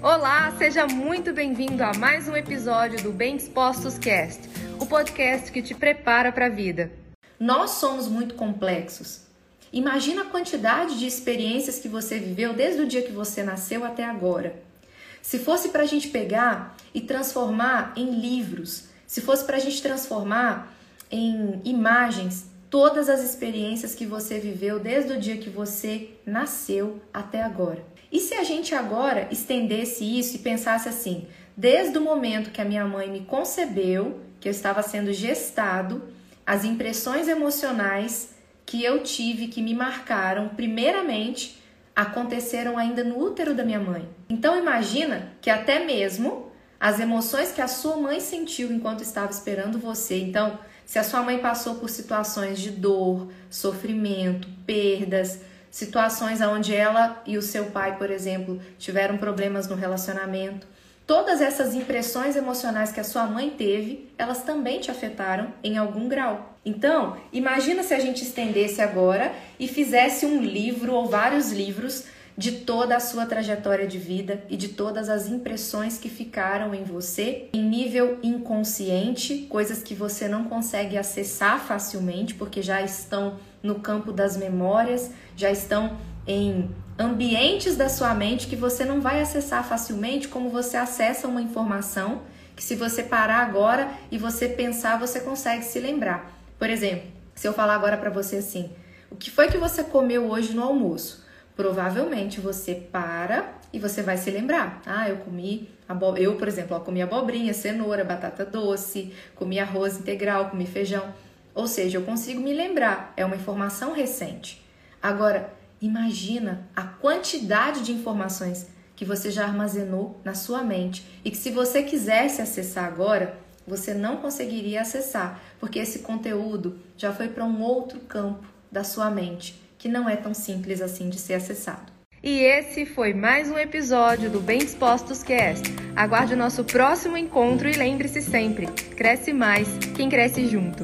Olá, seja muito bem-vindo a mais um episódio do Bem Dispostos Cast, o podcast que te prepara para a vida. Nós somos muito complexos. Imagina a quantidade de experiências que você viveu desde o dia que você nasceu até agora. Se fosse para a gente pegar e transformar em livros, se fosse para a gente transformar em imagens todas as experiências que você viveu desde o dia que você nasceu até agora. E se a gente agora estendesse isso e pensasse assim, desde o momento que a minha mãe me concebeu, que eu estava sendo gestado, as impressões emocionais que eu tive que me marcaram, primeiramente, aconteceram ainda no útero da minha mãe. Então imagina que até mesmo as emoções que a sua mãe sentiu enquanto estava esperando você. Então, se a sua mãe passou por situações de dor, sofrimento, perdas, situações onde ela e o seu pai, por exemplo, tiveram problemas no relacionamento. Todas essas impressões emocionais que a sua mãe teve, elas também te afetaram em algum grau. Então, imagina se a gente estendesse agora e fizesse um livro ou vários livros de toda a sua trajetória de vida e de todas as impressões que ficaram em você em nível inconsciente, coisas que você não consegue acessar facilmente porque já estão no campo das memórias, já estão em ambientes da sua mente que você não vai acessar facilmente, como você acessa uma informação que se você parar agora e você pensar, você consegue se lembrar. Por exemplo, se eu falar agora para você assim, o que foi que você comeu hoje no almoço? provavelmente você para e você vai se lembrar. Ah, eu comi, eu, por exemplo, eu comi abobrinha, cenoura, batata doce, comi arroz integral, comi feijão. Ou seja, eu consigo me lembrar, é uma informação recente. Agora, imagina a quantidade de informações que você já armazenou na sua mente e que se você quisesse acessar agora, você não conseguiria acessar, porque esse conteúdo já foi para um outro campo da sua mente que não é tão simples assim de ser acessado. E esse foi mais um episódio do Bem Dispostos Cast. Aguarde o nosso próximo encontro e lembre-se sempre: cresce mais quem cresce junto.